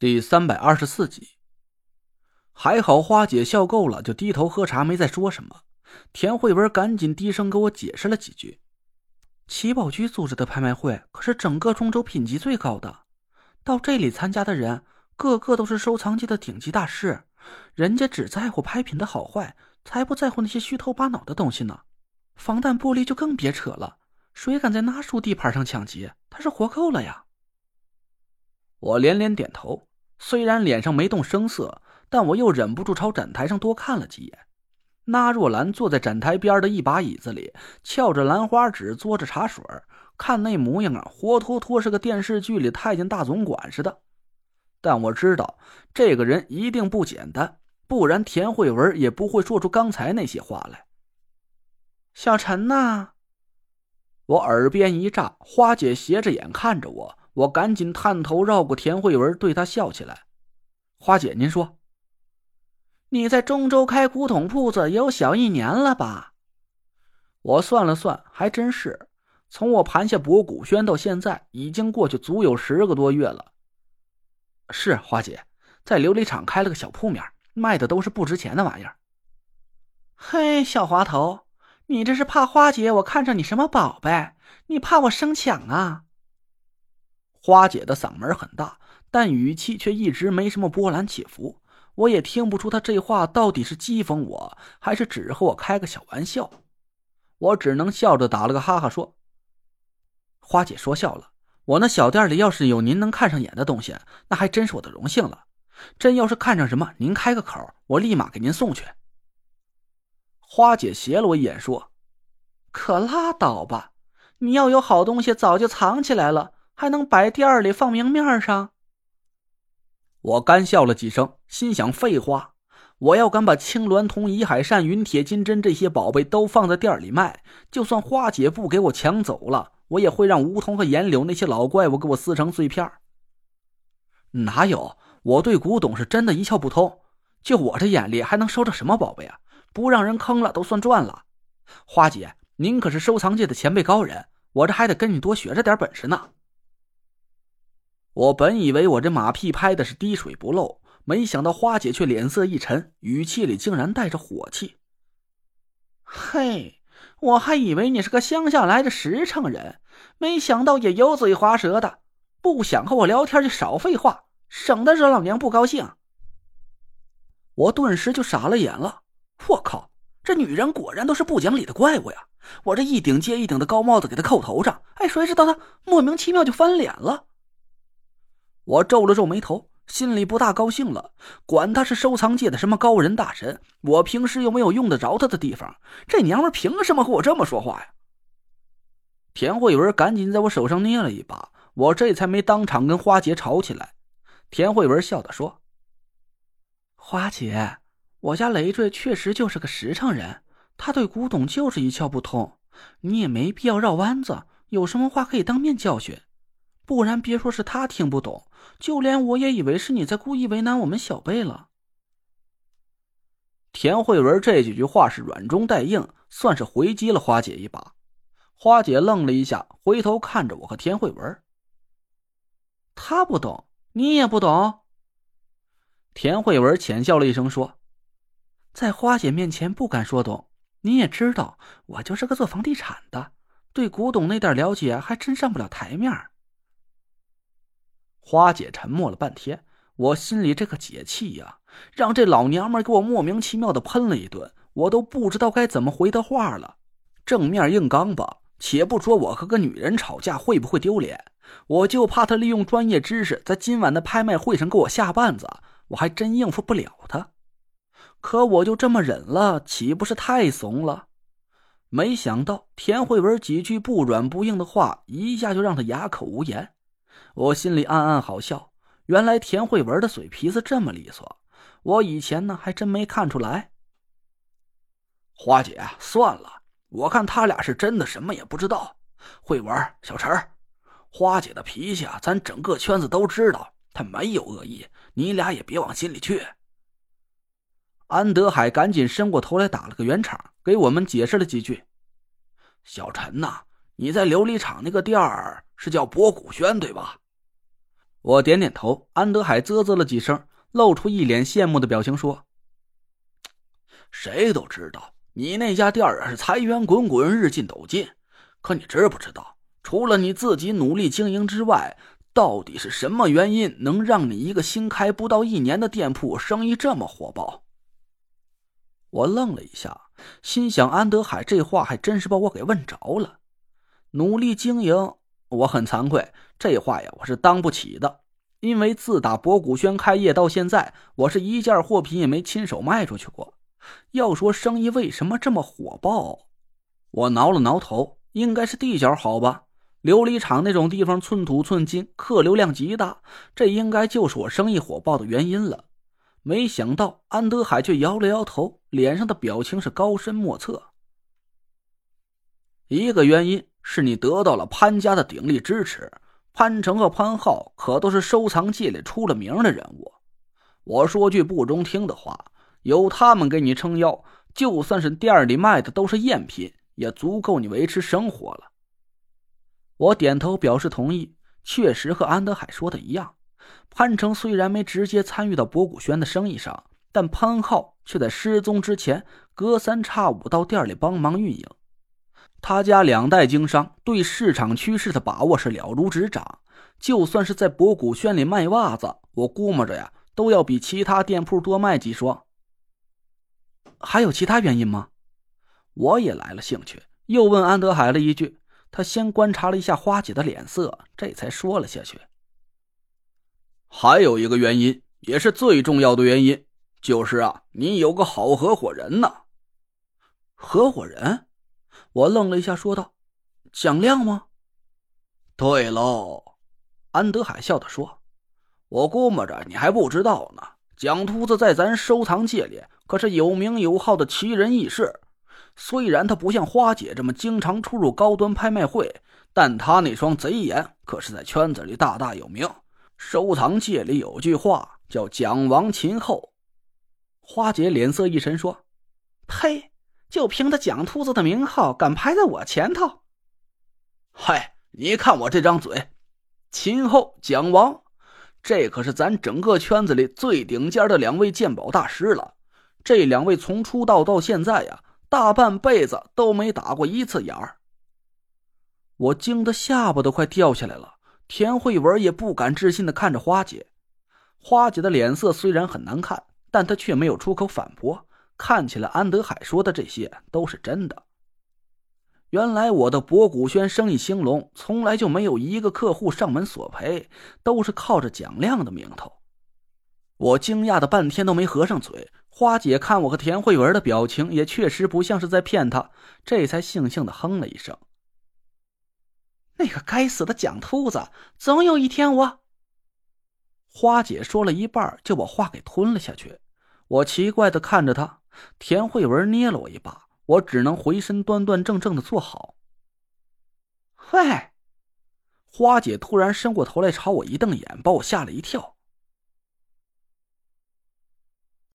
第三百二十四集，还好花姐笑够了，就低头喝茶，没再说什么。田慧文赶紧低声给我解释了几句：“七宝居组织的拍卖会可是整个中州品级最高的，到这里参加的人个个都是收藏界的顶级大师，人家只在乎拍品的好坏，才不在乎那些虚头巴脑的东西呢。防弹玻璃就更别扯了，谁敢在那树地盘上抢劫，他是活够了呀！”我连连点头。虽然脸上没动声色，但我又忍不住朝展台上多看了几眼。那若兰坐在展台边的一把椅子里，翘着兰花指，嘬着茶水，看那模样啊，活脱脱是个电视剧里太监大总管似的。但我知道这个人一定不简单，不然田慧文也不会说出刚才那些话来。小陈呐，我耳边一炸，花姐斜着眼看着我。我赶紧探头绕过田慧文，对她笑起来：“花姐，您说，你在中州开古董铺子也有小一年了吧？”我算了算，还真是。从我盘下博古轩到现在，已经过去足有十个多月了。是花姐，在琉璃厂开了个小铺面，卖的都是不值钱的玩意儿。嘿，小滑头，你这是怕花姐我看上你什么宝贝？你怕我生抢啊？花姐的嗓门很大，但语气却一直没什么波澜起伏。我也听不出她这话到底是讥讽我，还是只和我开个小玩笑。我只能笑着打了个哈哈，说：“花姐说笑了。我那小店里要是有您能看上眼的东西，那还真是我的荣幸了。真要是看上什么，您开个口，我立马给您送去。”花姐斜了我一眼，说：“可拉倒吧！你要有好东西，早就藏起来了。”还能摆店里放明面上？我干笑了几声，心想：废话，我要敢把青鸾铜、遗海扇、云铁金针这些宝贝都放在店里卖，就算花姐不给我抢走了，我也会让梧桐和岩柳那些老怪物给我撕成碎片。哪有？我对古董是真的一窍不通，就我这眼力还能收着什么宝贝啊？不让人坑了都算赚了。花姐，您可是收藏界的前辈高人，我这还得跟你多学着点本事呢。我本以为我这马屁拍的是滴水不漏，没想到花姐却脸色一沉，语气里竟然带着火气。嘿，我还以为你是个乡下来的实诚人，没想到也油嘴滑舌的。不想和我聊天就少废话，省得惹老娘不高兴。我顿时就傻了眼了。我靠，这女人果然都是不讲理的怪物呀！我这一顶接一顶的高帽子给她扣头上，哎，谁知道她莫名其妙就翻脸了。我皱了皱眉头，心里不大高兴了。管他是收藏界的什么高人大神，我平时又没有用得着他的地方，这娘们凭什么和我这么说话呀？田慧文赶紧在我手上捏了一把，我这才没当场跟花姐吵起来。田慧文笑着说：“花姐，我家累赘确实就是个实诚人，他对古董就是一窍不通，你也没必要绕弯子，有什么话可以当面教训。”不然，别说是他听不懂，就连我也以为是你在故意为难我们小贝了。田慧文这几句话是软中带硬，算是回击了花姐一把。花姐愣了一下，回头看着我和田慧文。他不懂，你也不懂。田慧文浅笑了一声，说：“在花姐面前不敢说懂，你也知道，我就是个做房地产的，对古董那点了解还真上不了台面。”花姐沉默了半天，我心里这个解气呀，让这老娘们给我莫名其妙的喷了一顿，我都不知道该怎么回她话了。正面硬刚吧，且不说我和个女人吵架会不会丢脸，我就怕她利用专业知识在今晚的拍卖会上给我下绊子，我还真应付不了她。可我就这么忍了，岂不是太怂了？没想到田慧文几句不软不硬的话，一下就让她哑口无言。我心里暗暗好笑，原来田慧文的嘴皮子这么利索，我以前呢还真没看出来。花姐，算了，我看他俩是真的什么也不知道。慧文，小陈，花姐的脾气啊，咱整个圈子都知道，她没有恶意，你俩也别往心里去。安德海赶紧伸过头来打了个圆场，给我们解释了几句。小陈呐，你在琉璃厂那个店儿。是叫博古轩对吧？我点点头。安德海啧啧了几声，露出一脸羡慕的表情，说：“谁都知道你那家店啊是财源滚滚，日进斗金。可你知不知道，除了你自己努力经营之外，到底是什么原因能让你一个新开不到一年的店铺生意这么火爆？”我愣了一下，心想：安德海这话还真是把我给问着了。努力经营，我很惭愧，这话呀，我是当不起的。因为自打博古轩开业到现在，我是一件货品也没亲手卖出去过。要说生意为什么这么火爆，我挠了挠头，应该是地角好吧？琉璃厂那种地方，寸土寸金，客流量极大，这应该就是我生意火爆的原因了。没想到安德海却摇了摇头，脸上的表情是高深莫测。一个原因是你得到了潘家的鼎力支持。潘成和潘浩可都是收藏界里出了名的人物。我说句不中听的话，有他们给你撑腰，就算是店里卖的都是赝品，也足够你维持生活了。我点头表示同意，确实和安德海说的一样。潘成虽然没直接参与到博古轩的生意上，但潘浩却在失踪之前隔三差五到店里帮忙运营。他家两代经商，对市场趋势的把握是了如指掌。就算是在博古轩里卖袜子，我估摸着呀，都要比其他店铺多卖几双。还有其他原因吗？我也来了兴趣，又问安德海了一句。他先观察了一下花姐的脸色，这才说了下去。还有一个原因，也是最重要的原因，就是啊，你有个好合伙人呢。合伙人？我愣了一下，说道：“蒋亮吗？”对喽，安德海笑着说：“我估摸着你还不知道呢。蒋秃子在咱收藏界里可是有名有号的奇人异士。虽然他不像花姐这么经常出入高端拍卖会，但他那双贼眼可是在圈子里大大有名。收藏界里有句话叫‘蒋王秦后’。”花姐脸色一沉，说：“呸！”就凭他蒋秃子的名号，敢排在我前头？嗨，你看我这张嘴，秦后、蒋王，这可是咱整个圈子里最顶尖的两位鉴宝大师了。这两位从出道到现在呀，大半辈子都没打过一次眼儿。我惊得下巴都快掉下来了。田慧文也不敢置信的看着花姐，花姐的脸色虽然很难看，但她却没有出口反驳。看起来安德海说的这些都是真的。原来我的博古轩生意兴隆，从来就没有一个客户上门索赔，都是靠着蒋亮的名头。我惊讶的半天都没合上嘴。花姐看我和田慧文的表情，也确实不像是在骗她，这才悻悻的哼了一声。那个该死的蒋秃子，总有一天我……花姐说了一半，就把话给吞了下去。我奇怪的看着她。田慧文捏了我一把，我只能回身端端正正的坐好。喂，花姐突然伸过头来朝我一瞪眼，把我吓了一跳。